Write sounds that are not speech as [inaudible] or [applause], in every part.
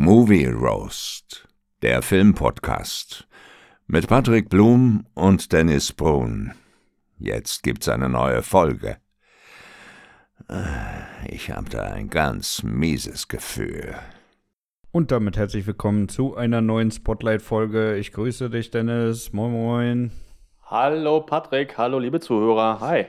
Movie Roast, der Filmpodcast mit Patrick Blum und Dennis Brun. Jetzt gibt's eine neue Folge. Äh, ich habe da ein ganz mieses Gefühl. Und damit herzlich willkommen zu einer neuen Spotlight-Folge. Ich grüße dich, Dennis. Moin, moin. Hallo, Patrick. Hallo, liebe Zuhörer. Hi.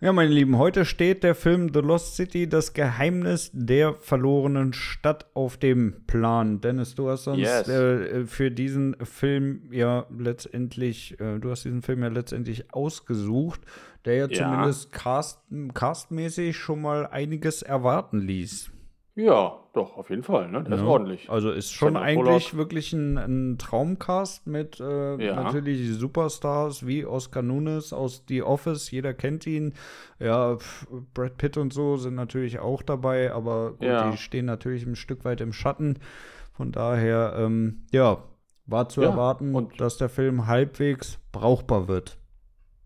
Ja, meine Lieben, heute steht der Film The Lost City, das Geheimnis der verlorenen Stadt auf dem Plan. Dennis, du hast uns yes. äh, für diesen Film ja letztendlich, äh, du hast diesen Film ja letztendlich ausgesucht, der ja, ja. zumindest cast, castmäßig schon mal einiges erwarten ließ. Ja, doch, auf jeden Fall, ne? Der ja. ist ordentlich. Also ist schon Sandra eigentlich Bullock. wirklich ein, ein, Traumcast mit äh, ja. natürlich Superstars wie Oscar Nunes aus The Office, jeder kennt ihn. Ja, Brad Pitt und so sind natürlich auch dabei, aber gut, ja. die stehen natürlich ein Stück weit im Schatten. Von daher, ähm, ja, war zu erwarten, und dass der Film halbwegs brauchbar wird.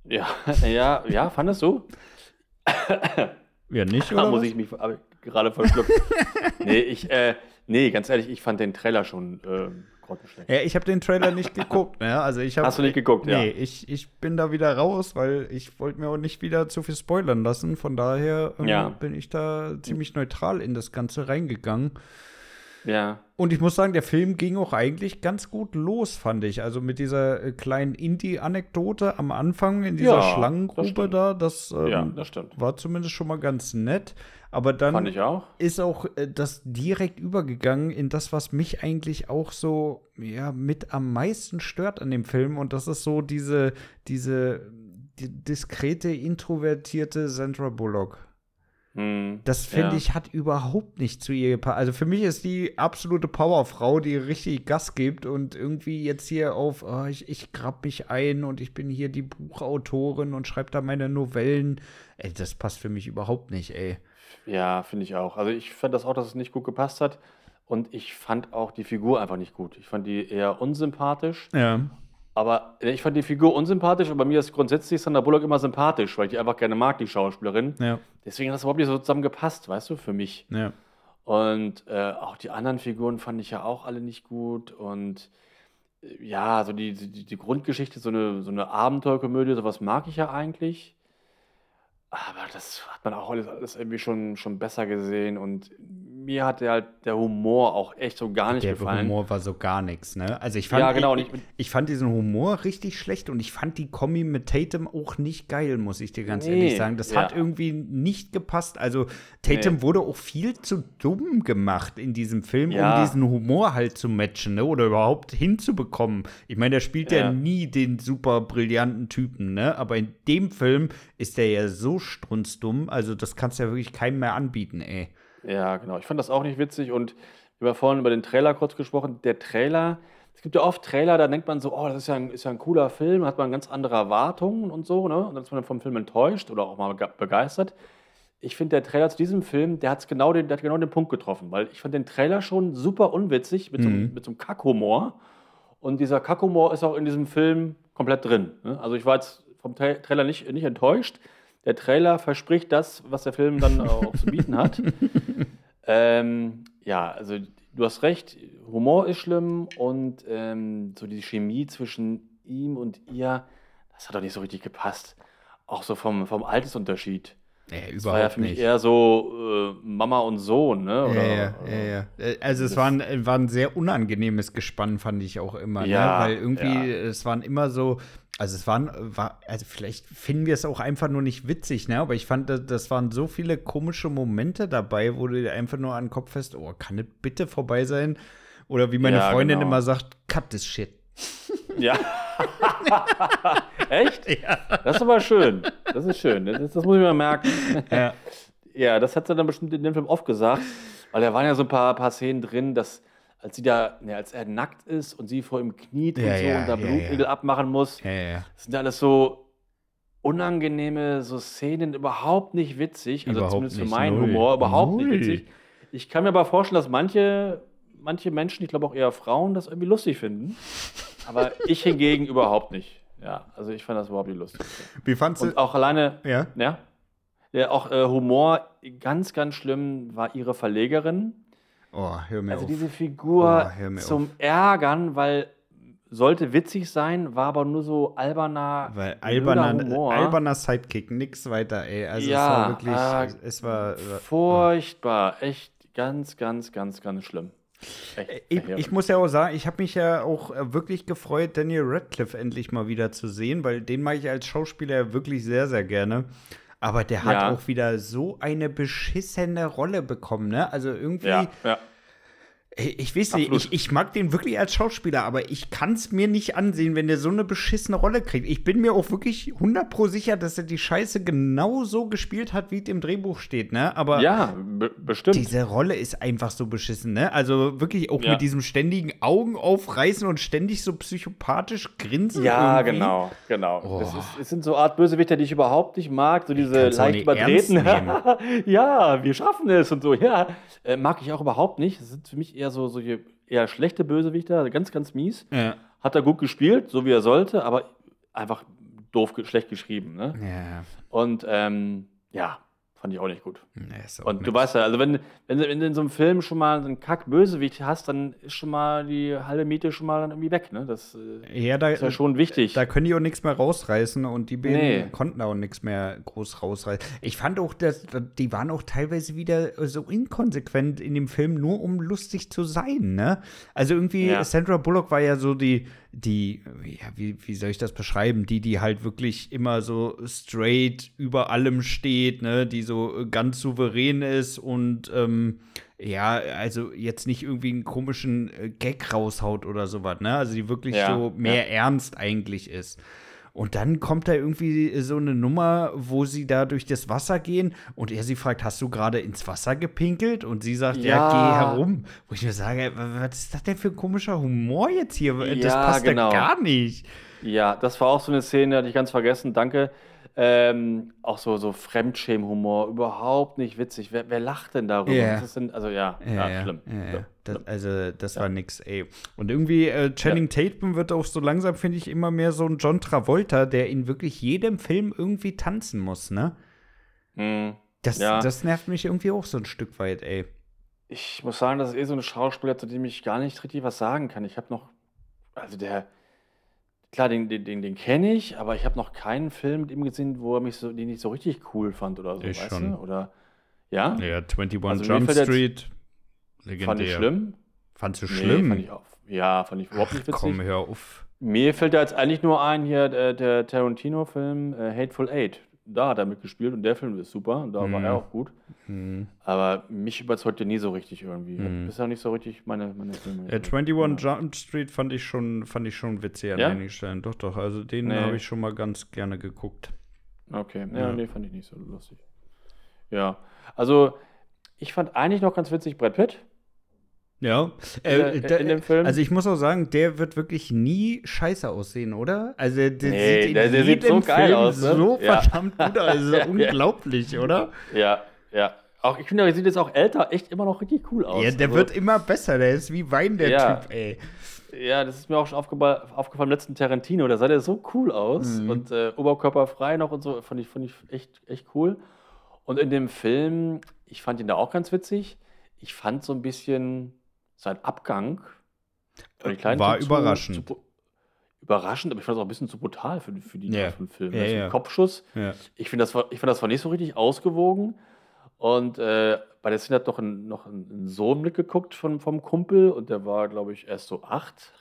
Ja, [laughs] ja, ja, fandest du? ja, nicht, oder? Da muss ich mich gerade verschluckt. [laughs] nee, ich, äh, nee, ganz ehrlich, ich fand den Trailer schon äh, grottenschlecht. Ja, ich habe den Trailer nicht geguckt. Ne? Also ich hab, Hast du nicht geguckt, nee, ja? Nee, ich, ich bin da wieder raus, weil ich wollte mir auch nicht wieder zu viel spoilern lassen. Von daher ähm, ja. bin ich da ziemlich neutral in das Ganze reingegangen. Ja. Und ich muss sagen, der Film ging auch eigentlich ganz gut los, fand ich. Also mit dieser äh, kleinen Indie-Anekdote am Anfang in dieser ja, Schlangengrube das da, das, ähm, ja, das war zumindest schon mal ganz nett. Aber dann auch. ist auch äh, das direkt übergegangen in das, was mich eigentlich auch so ja, mit am meisten stört an dem Film. Und das ist so diese, diese die diskrete, introvertierte Sandra Bullock. Hm, das finde ja. ich hat überhaupt nicht zu ihr gepasst. Also für mich ist die absolute Powerfrau, die richtig Gas gibt und irgendwie jetzt hier auf, oh, ich, ich grab mich ein und ich bin hier die Buchautorin und schreibe da meine Novellen. Ey, das passt für mich überhaupt nicht, ey. Ja, finde ich auch. Also ich fand das auch, dass es nicht gut gepasst hat. Und ich fand auch die Figur einfach nicht gut. Ich fand die eher unsympathisch. Ja. Aber ich fand die Figur unsympathisch und bei mir ist grundsätzlich Sandra Bullock immer sympathisch, weil ich die einfach gerne mag, die Schauspielerin. Ja. Deswegen hat das überhaupt nicht so zusammen gepasst, weißt du, für mich. Ja. Und äh, auch die anderen Figuren fand ich ja auch alle nicht gut. Und äh, ja, so die, die, die Grundgeschichte, so eine, so eine Abenteuerkomödie, sowas mag ich ja eigentlich. Aber das hat man auch alles, alles irgendwie schon, schon besser gesehen und mir hat der halt der Humor auch echt so gar nicht der gefallen. Der Humor war so gar nichts, ne? Also ich fand, ja, genau, ich, ich, fand diesen Humor richtig schlecht und ich fand die Kombi mit Tatum auch nicht geil, muss ich dir ganz nee, ehrlich sagen. Das ja. hat irgendwie nicht gepasst. Also Tatum nee. wurde auch viel zu dumm gemacht in diesem Film, ja. um diesen Humor halt zu matchen, ne? Oder überhaupt hinzubekommen. Ich meine, der spielt ja. ja nie den super brillanten Typen, ne? Aber in dem Film ist der ja so strunzdumm, also das kannst du ja wirklich keinem mehr anbieten, ey. Ja, genau. Ich fand das auch nicht witzig und wir haben vorhin über den Trailer kurz gesprochen. Der Trailer, es gibt ja oft Trailer, da denkt man so, oh, das ist ja ein, ist ja ein cooler Film, hat man ganz andere Erwartungen und so, ne? Und dann ist man vom Film enttäuscht oder auch mal begeistert. Ich finde, der Trailer zu diesem Film, der, hat's genau den, der hat genau den Punkt getroffen, weil ich fand den Trailer schon super unwitzig mit, mhm. so, mit so einem Kackhumor. Und dieser Kackhumor ist auch in diesem Film komplett drin. Ne? Also ich war jetzt vom Tra Trailer nicht, nicht enttäuscht der Trailer verspricht das, was der Film dann auch zu bieten hat. [laughs] ähm, ja, also du hast recht, Humor ist schlimm und ähm, so die Chemie zwischen ihm und ihr, das hat doch nicht so richtig gepasst. Auch so vom, vom Altersunterschied. Ja, das war ja für mich nicht. eher so äh, Mama und Sohn, ne? Oder, ja, ja, ja. Also es war ein, war ein sehr unangenehmes Gespann, fand ich auch immer, ne? ja, ne? Weil irgendwie, ja. es waren immer so, also es waren, war, also vielleicht finden wir es auch einfach nur nicht witzig, ne? Aber ich fand, das waren so viele komische Momente dabei, wo du dir einfach nur an den Kopf fest, oh, kann das bitte vorbei sein? Oder wie meine ja, Freundin genau. immer sagt, cut this shit. Ja. Echt? Ja. Das ist aber schön. Das ist schön. Das, das muss ich mir merken. Ja. ja, das hat sie dann bestimmt in dem Film oft gesagt, weil da waren ja so ein paar, paar Szenen drin, dass als sie da, ne, als er nackt ist und sie vor ihm kniet ja, und so ja, und da ja, Blutnägel abmachen muss. Das sind alles so unangenehme so Szenen, überhaupt nicht witzig. Also überhaupt zumindest für meinen Null. Humor überhaupt Null. nicht witzig. Ich kann mir aber vorstellen, dass manche, manche Menschen, ich glaube auch eher Frauen, das irgendwie lustig finden. Aber ich hingegen überhaupt nicht. Ja, also ich fand das überhaupt nicht lustig. Wie fandst du? Und auch alleine, ja, ja, ja auch äh, Humor, ganz, ganz schlimm war ihre Verlegerin Oh, hör mir Also auf. diese Figur Oh, zum Ärgern, weil sollte witzig sein, war aber nur so alberner, Weil alberner, Humor. alberner Sidekick, nix weiter, ey. Also Ja, es war wirklich, äh, es war. Furchtbar, echt ganz, ganz, ganz, ganz schlimm. Echt Ich, ich muss ja auch sagen, ich habe mich ja auch äh, wirklich gefreut, Daniel Radcliffe endlich mal wieder zu sehen, weil den mag ich als Schauspieler ja wirklich sehr, sehr gerne. Aber der hat Ja. auch wieder so eine beschissene Rolle bekommen, ne? Also irgendwie, ja, ja. Ich weiß nicht, ich, ich mag den wirklich als Schauspieler, aber ich kann es mir nicht ansehen, wenn der so eine beschissene Rolle kriegt. Ich bin mir auch wirklich 100 pro sicher, dass er die Scheiße genau so gespielt hat, wie es im Drehbuch steht, ne? Aber ja be bestimmt. diese Rolle ist einfach so beschissen, ne? Also wirklich auch Ja. mit diesem ständigen Augen aufreißen und ständig so psychopathisch grinsen. Ja, irgendwie. genau, genau. Oh. Das, ist, es sind so Art Bösewichter, die ich überhaupt nicht mag. So diese leicht ernst [laughs] ja, wir schaffen es und so. Ja, äh, mag ich auch überhaupt nicht. Das sind für mich eher so, so je- eher schlechte Bösewichter, ganz, ganz mies. Ja. Hat er gut gespielt, so wie er sollte, aber einfach doof, schlecht geschrieben. Ne? Ja. Und ähm, ja, fand ich auch nicht gut. Nee, ist auch Und du nix. weißt ja, also wenn, wenn, du- wenn du in so einem Film schon mal so einen Kack-Bösewicht hast, dann ist schon mal die halbe Miete schon mal dann irgendwie weg. Ne? Das äh, ja, da, ist ja schon wichtig. Da können die auch nichts mehr rausreißen und die beiden Nee. konnten auch nichts mehr groß rausreißen. Ich fand auch, dass die waren auch teilweise wieder so inkonsequent in dem Film, nur um lustig zu sein, ne? Also irgendwie, Ja. Sandra Bullock war ja so die, die, ja, wie, wie soll ich das beschreiben? Die, die halt wirklich immer so straight über allem steht, ne? Die so ganz souverän ist und ähm, ja, also jetzt nicht irgendwie einen komischen äh, Gag raushaut oder sowas, ne? Also die wirklich Ja, so mehr ernst eigentlich ist. Und dann kommt da irgendwie so eine Nummer, wo sie da durch das Wasser gehen und er sie fragt, hast du gerade ins Wasser gepinkelt? Und sie sagt, ja, Ja. geh herum. Wo ich mir sage, wa- was ist das denn für ein komischer Humor jetzt hier? Das Ja, passt genau. ja gar nicht. Ja, das war auch so eine Szene, hatte ich ganz vergessen, danke. Ähm, auch so, so Fremdschämen-Humor, überhaupt nicht witzig. Wer, wer lacht denn darüber? Ist denn, also ja, ja, schlimm. Ja, ja. Ja, Das, schlimm. also, das war nix, ey. Und irgendwie, äh, Channing Tatum wird auch so langsam, finde ich, immer mehr so ein John Travolta, der in wirklich jedem Film irgendwie tanzen muss, ne? Hm. Das, das nervt mich irgendwie auch so ein Stück weit, ey. Ich muss sagen, das ist eh so ein Schauspieler, zu dem ich gar nicht richtig was sagen kann. Ich habe noch, also der, klar, den, den, den, den kenne ich, aber ich habe noch keinen Film mit ihm gesehen, wo er mich so, den ich so richtig cool fand oder so, Ich weißt schon. du? Oder, ja? Ja, 21 Also Jump Street. Legendär. Fand ich schlimm? Fandst du Nee, schlimm? fand ich auch. Ja, fand ich überhaupt nicht Ach, witzig. komm, hör auf. Mir fällt da jetzt eigentlich nur ein, hier der, der Tarantino-Film äh, Hateful Eight. Da hat er mitgespielt und der Film ist super und da war Mhm. er auch gut. Hm. Aber mich überzeugt der nie so richtig irgendwie. Mhm. Ist ja nicht so richtig meine, meine Filme. Äh, 21 Jump Street fand ich schon, fand ich schon witzig an Ja? einigen Stellen. Doch, doch. Also den Nee. habe ich schon mal ganz gerne geguckt. Okay, ja, Ja. nee, fand ich nicht so lustig. Ja, also ich fand eigentlich noch ganz witzig Brad Pitt. Ja. In Äh, da- in dem Film? Also ich muss auch sagen, der wird wirklich nie scheiße aussehen, oder? Also der, der Nee, sieht in der- der sieht so geil Film aus, ne? so Ja. verdammt gut aus. Also [laughs] Ja, ja. unglaublich, oder? Ja, ja. Auch, ich finde, er sieht jetzt auch älter echt immer noch richtig cool aus. Ja, der Also- wird immer besser. Der ist wie Wein, der Ja. Typ, ey. Ja, das ist mir auch schon aufgefallen, aufgefallen im letzten Tarantino. Da sah der so cool aus Mhm. und äh, oberkörperfrei noch und so. Fand ich, fand ich echt, echt cool. Und in dem Film, ich fand ihn da auch ganz witzig. Ich fand so ein bisschen sein Abgang. einen War Tick überraschend. Zu, zu, überraschend, aber ich fand es auch ein bisschen zu brutal für, für die Ja. Art von Film. Ja, Also ein Kopfschuss. Ja. Ich finde, das, war- ich fand, das war nicht so richtig ausgewogen. Und äh, bei der Szene hat noch ein, noch ein Sohn mitgeguckt von, vom Kumpel und der war, glaube ich, erst so acht.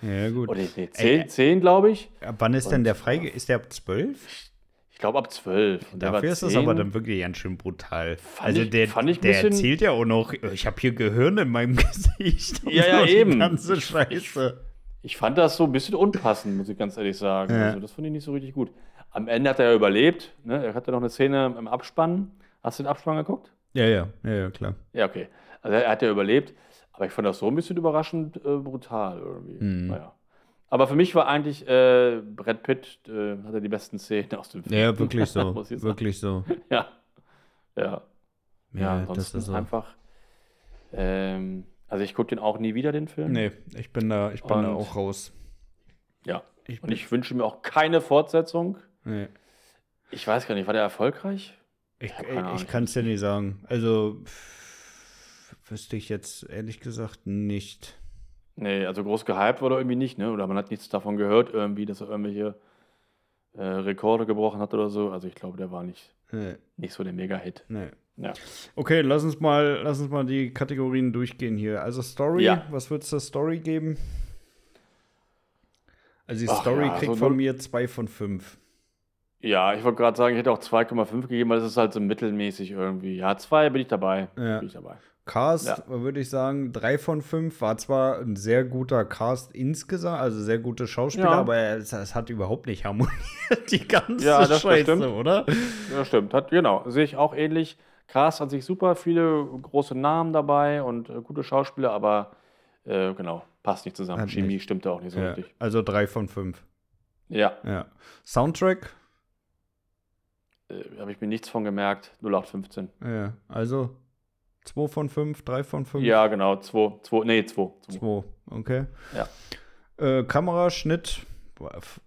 ja, gut. Oder nee, zehn, Ey, zehn glaube ich. Ab Wann ist denn Und- der freige? Ist der ab 12? Ich glaube ab zwölf. Und der war Dafür ist das 10. aber dann wirklich ganz schön brutal. Fand also ich- der, ich der erzählt ja auch noch, ich habe hier Gehirn in meinem [laughs] Gesicht. Ja, ja, so die eben. ganze Ich- Scheiße. Ich fand das so ein bisschen unpassend, muss ich ganz ehrlich sagen. Ja. Also das fand ich nicht so richtig gut. Am Ende hat er ja überlebt. Ne? Er hatte noch eine Szene im Abspann. Hast du den Abspann geguckt? Ja, ja, ja, ja, klar. Ja, okay. Also er hat ja überlebt. Aber ich fand das so ein bisschen überraschend äh, brutal irgendwie. Mhm. Naja. Aber für mich war eigentlich äh, Brad Pitt, äh, hatte die besten Szenen aus dem Film. Ja, wirklich [laughs] so. Wirklich so. Ja. Ja. Ja, Ja, das ansonsten ist so. einfach. Ähm, also ich gucke den auch nie wieder, den Film. Nee, ich bin da, ich bin da Und- auch raus. Ja. Ich Und ich wünsche mir auch keine Fortsetzung. nee. Ich weiß gar nicht, war der erfolgreich? Ich, ich kann es dir nicht sagen. Also, pff, wüsste ich jetzt ehrlich gesagt nicht. Nee, also groß gehypt wurde er irgendwie nicht, ne? Oder man hat nichts davon gehört, irgendwie, dass er irgendwelche äh, Rekorde gebrochen hat oder so. Also ich glaube, der war nicht, Nee, nicht so der Mega-Hit. nee. Ja. Okay, lass uns mal, lass uns mal die Kategorien durchgehen hier. Also Story, Ja. was würdest du der Story geben? Also die Ach Story ja, kriegt so von null- mir zwei von fünf. Ja, ich wollte gerade sagen, ich hätte auch 2,5 gegeben, weil das ist halt so mittelmäßig irgendwie. Ja, zwei bin ich dabei. Ja. Bin ich dabei. Cast, Ja. würde ich sagen, drei von fünf. War zwar ein sehr guter Cast insgesamt, also sehr gute Schauspieler, Ja. aber es, es hat überhaupt nicht harmoniert, [laughs] die ganze Ja, das- das Scheiße, stimmt. oder? Ja, stimmt. Hat, genau. Sehe ich auch ähnlich. Cast an sich super, viele große Namen dabei und äh, gute Schauspieler, aber äh, genau, passt nicht zusammen. Hat Chemie nicht. stimmt da auch nicht so Ja, richtig. also drei von fünf. Ja, Ja. Soundtrack, äh, habe ich mir nichts von gemerkt. 0815. ja, also zwei von fünf, drei von fünf. Ja, genau. 2, 2, nee, 2. Zwei, okay. Ja. Äh, Kameraschnitt,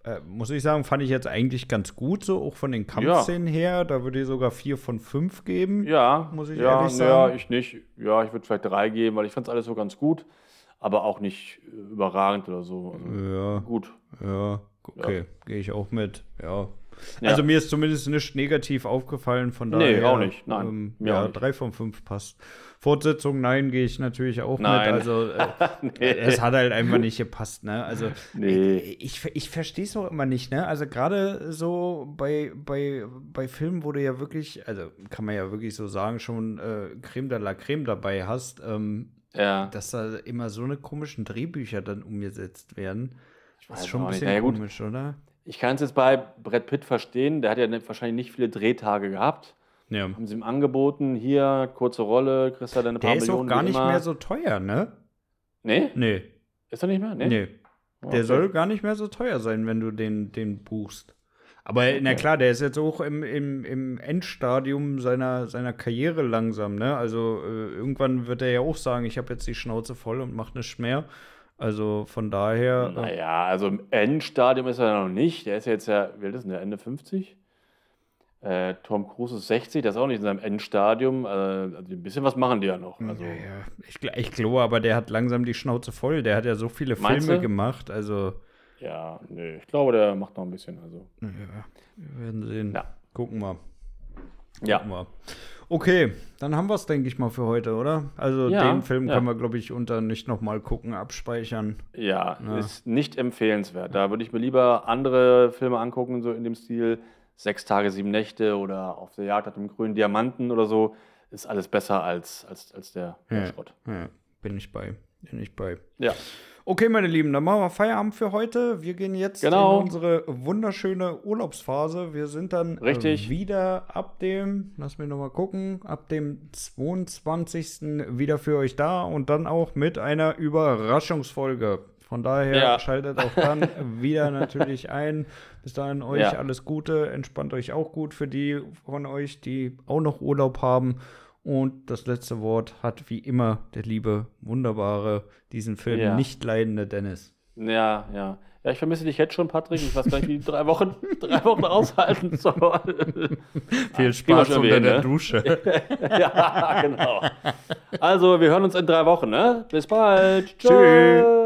äh, muss ich sagen, fand ich jetzt eigentlich ganz gut, so auch von den Kampfszenen her. Da würde ich sogar vier von fünf geben. Ja, Muss ich ja, ehrlich Ja, sagen. ich nicht. Ja, ich würde vielleicht drei geben, weil ich fand es alles so ganz gut, aber auch nicht überragend oder so. Also, Ja, Gut. ja, okay, gehe ich auch mit. Ja. Ja. Also mir ist zumindest nicht negativ aufgefallen, von Nee, daher. auch nicht, nein, Ähm, ja, nicht. drei von fünf passt. Fortsetzung, nein, gehe ich natürlich auch Nein. mit. Also [laughs] äh, Nee. es hat halt einfach nicht gepasst, ne? Also Nee. ich, ich, ich verstehe es auch immer nicht, ne? Also gerade so bei, bei, bei Filmen, wo du ja wirklich, also kann man ja wirklich so sagen, schon äh, Creme de la Creme dabei hast, ähm, Ja. dass da immer so eine komischen Drehbücher dann umgesetzt werden. Ich Das weiß ist schon ein bisschen gut. komisch, oder? Ich kann es jetzt bei Brad Pitt verstehen. Der hat ja wahrscheinlich nicht viele Drehtage gehabt. Ja. Haben sie ihm angeboten, hier, kurze Rolle, kriegst du deine paar Der ist auch Millionen. gar nicht immer. mehr so teuer, ne? Nee? Nee. Ist er nicht mehr? Nee. Nee. Oh, Der okay. soll gar nicht mehr so teuer sein, wenn du den, den buchst. Aber na Okay. klar, der ist jetzt auch im, im, im Endstadium seiner, seiner Karriere langsam, ne? Also äh, irgendwann wird er ja auch sagen, ich habe jetzt die Schnauze voll und mach nichts mehr. Also von daher. äh, Naja, also im Endstadium ist er noch nicht. Der ist jetzt ja, wie alt ist denn der? Ende 50? Äh, Tom Cruise ist 60, das ist auch nicht in seinem Endstadium. Äh, also ein bisschen was machen die ja noch. Also, ja, ja, ich, ich glaube, aber der hat langsam die Schnauze voll. Der hat ja so viele Filme du? gemacht. Also, ja, nee, ich glaube, der macht noch ein bisschen. Also, ja, wir werden sehen. Ja. Gucken wir. ja. Gucken wir. Okay, dann haben wir es, denke ich mal, für heute, oder? Also Ja, den Film ja. können wir, glaube ich, unter nicht nochmal gucken, abspeichern. Ja, Ja. ist nicht empfehlenswert. Da würde ich mir lieber andere Filme angucken, so in dem Stil Sechs Tage, sieben Nächte oder Auf der Jagd nach dem grünen Diamanten oder so. Ist alles besser als, als, als der. Schrott. Ja, bin ich bei. Bin ich bei. Ja. Okay, meine Lieben, dann machen wir Feierabend für heute. Wir gehen jetzt Genau. in unsere wunderschöne Urlaubsphase. Wir sind dann Richtig. Äh, wieder ab dem, lass mich nochmal gucken, ab dem 22. wieder für euch da und dann auch mit einer Überraschungsfolge. Von daher Ja. schaltet auch dann [laughs] wieder natürlich ein. Bis dahin euch Ja. alles Gute, entspannt euch auch gut für die von euch, die auch noch Urlaub haben. Und das letzte Wort hat wie immer der liebe, wunderbare, diesen Film Ja. nicht leidende Dennis. Ja, ja. Ja, ich vermisse dich jetzt schon, Patrick. Ich weiß gar nicht, wie die drei Wochen, [laughs] drei Wochen aushalten soll. [laughs] Viel wir Spaß schon unter wieder, der ne? Dusche. [laughs] ja, genau. Also, wir hören uns in drei Wochen, ne? Bis bald. Tschüss.